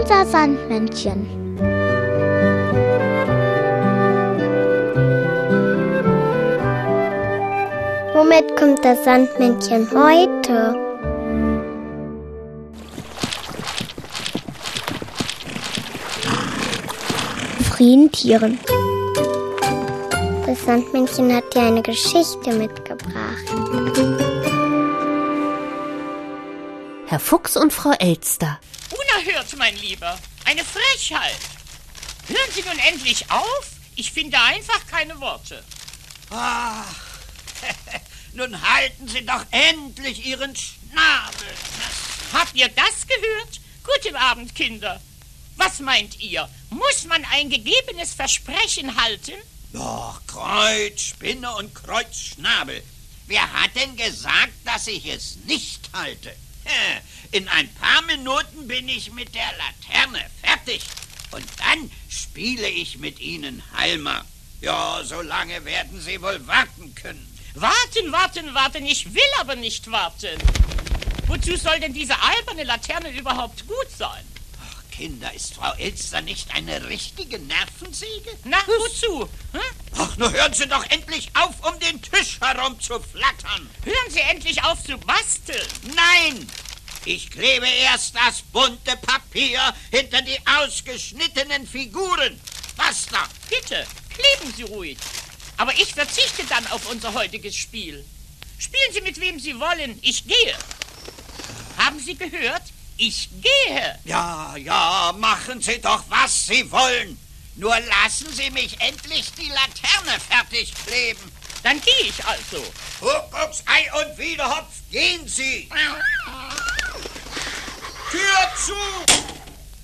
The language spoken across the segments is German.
unser Sandmännchen. Womit kommt das Sandmännchen heute? Friedentieren. Das Sandmännchen hat dir eine Geschichte mitgebracht. Herr Fuchs und Frau Elster. Unerhört, mein Lieber. Eine Frechheit. Hören Sie nun endlich auf? Ich finde einfach keine Worte. Ach, nun halten Sie doch endlich Ihren Schnabel. Habt ihr das gehört? Guten Abend, Kinder. Was meint ihr? Muss man ein gegebenes Versprechen halten? Doch, Kreuz, Spinne und Kreuzschnabel. Wer hat denn gesagt, dass ich es nicht halte? In ein paar Minuten bin ich mit der Laterne fertig. Und dann spiele ich mit Ihnen Halmer. Ja, so lange werden Sie wohl warten können. Warten, warten, warten. Ich will aber nicht warten. Wozu soll denn diese alberne Laterne überhaupt gut sein? Ach, Kinder, ist Frau Elster nicht eine richtige Nervensäge? Na, wozu? Hm? Ach, nur hören Sie doch endlich auf, um den Tisch herum zu flattern. Hören Sie endlich auf zu basteln. Nein, ich klebe erst das bunte Papier hinter die ausgeschnittenen Figuren. Basta. Bitte, kleben Sie ruhig. Aber ich verzichte dann auf unser heutiges Spiel. Spielen Sie mit wem Sie wollen. Ich gehe. Haben Sie gehört? Ich gehe. Ja, ja, machen Sie doch, was Sie wollen. Nur lassen Sie mich endlich die Laterne fertig kleben. Dann gehe ich also. Kuckucks, Ei und Wiederhopf, gehen Sie. Zu.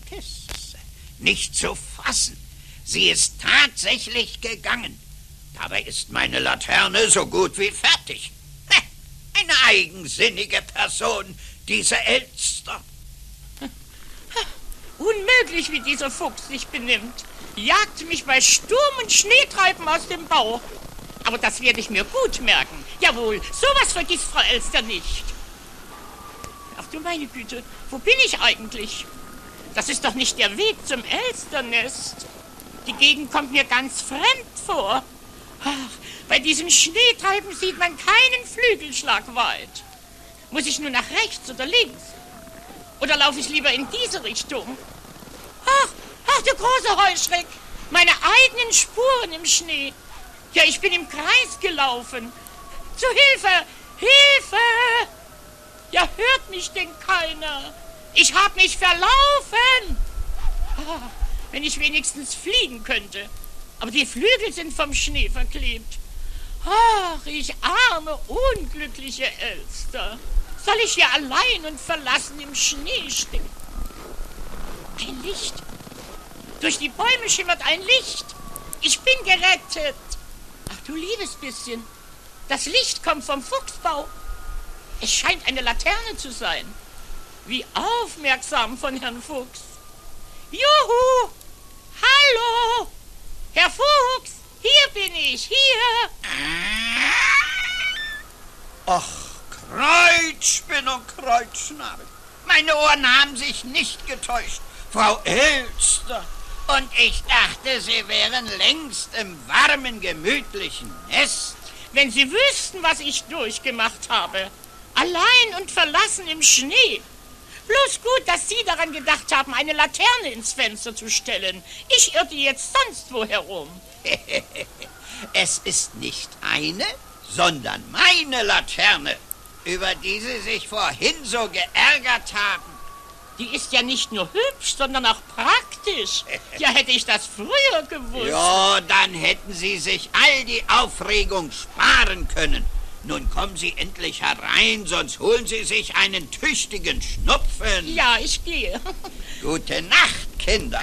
Pisse. Nicht zu fassen. Sie ist tatsächlich gegangen. Dabei ist meine Laterne so gut wie fertig. Eine eigensinnige Person, diese Elster. Unmöglich, wie dieser Fuchs sich benimmt. Jagt mich bei Sturm und Schneetreiben aus dem Bauch. Aber das werde ich mir gut merken. Jawohl, sowas vergisst Frau Elster nicht. Du meine Güte, wo bin ich eigentlich? Das ist doch nicht der Weg zum Elsternest. Die Gegend kommt mir ganz fremd vor. Ach, bei diesem Schneetreiben sieht man keinen Flügelschlag weit. Muss ich nur nach rechts oder links? Oder laufe ich lieber in diese Richtung? Ach, ach, du große Heuschreck! Meine eigenen Spuren im Schnee. Ja, ich bin im Kreis gelaufen. Zu Hilfe! Hilfe! Ja, hört mich denn keiner? Ich hab mich verlaufen! Ah, wenn ich wenigstens fliegen könnte. Aber die Flügel sind vom Schnee verklebt. Ach, ich arme, unglückliche Elster. Soll ich hier allein und verlassen im Schnee stehen? Ein Licht. Durch die Bäume schimmert ein Licht. Ich bin gerettet. Ach du liebes bisschen. Das Licht kommt vom Fuchsbau. Es scheint eine Laterne zu sein. Wie aufmerksam von Herrn Fuchs. Juhu! Hallo! Herr Fuchs, hier bin ich, hier! Ach, Kreuzspinn und Kreuzschnabel. Meine Ohren haben sich nicht getäuscht. Frau Elster. Und ich dachte, Sie wären längst im warmen, gemütlichen Nest. Wenn Sie wüssten, was ich durchgemacht habe. Allein und verlassen im Schnee. Bloß gut, dass Sie daran gedacht haben, eine Laterne ins Fenster zu stellen. Ich irrte jetzt sonst wo herum. es ist nicht eine, sondern meine Laterne, über die Sie sich vorhin so geärgert haben. Die ist ja nicht nur hübsch, sondern auch praktisch. Ja, hätte ich das früher gewusst. Ja, dann hätten Sie sich all die Aufregung sparen können. Nun kommen Sie endlich herein, sonst holen Sie sich einen tüchtigen Schnupfen. Ja, ich gehe. Gute Nacht, Kinder.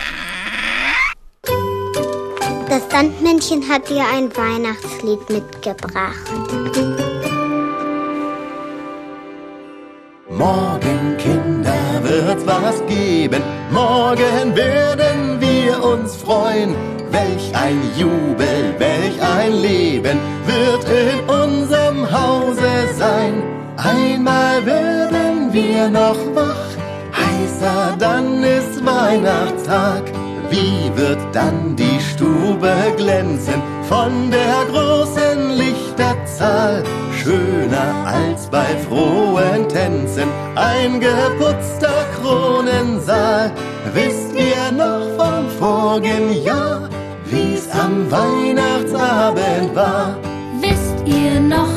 Das Sandmännchen hat dir ein Weihnachtslied mitgebracht. Morgen, Kinder, wird's was geben. Morgen werden wir uns freuen. Welch ein Jubel, welch ein Leben wird in unserem Hause sein. Einmal werden wir noch wach, Heißer, dann ist Weihnachtstag. Wie wird dann die Stube glänzen von der großen Lichterzahl? Schöner als bei frohen Tänzen, ein geputzter Kronensaal. Wisst ihr noch vom vorigen Jahr, wie's am Weihnachtsabend war? Wisst ihr noch?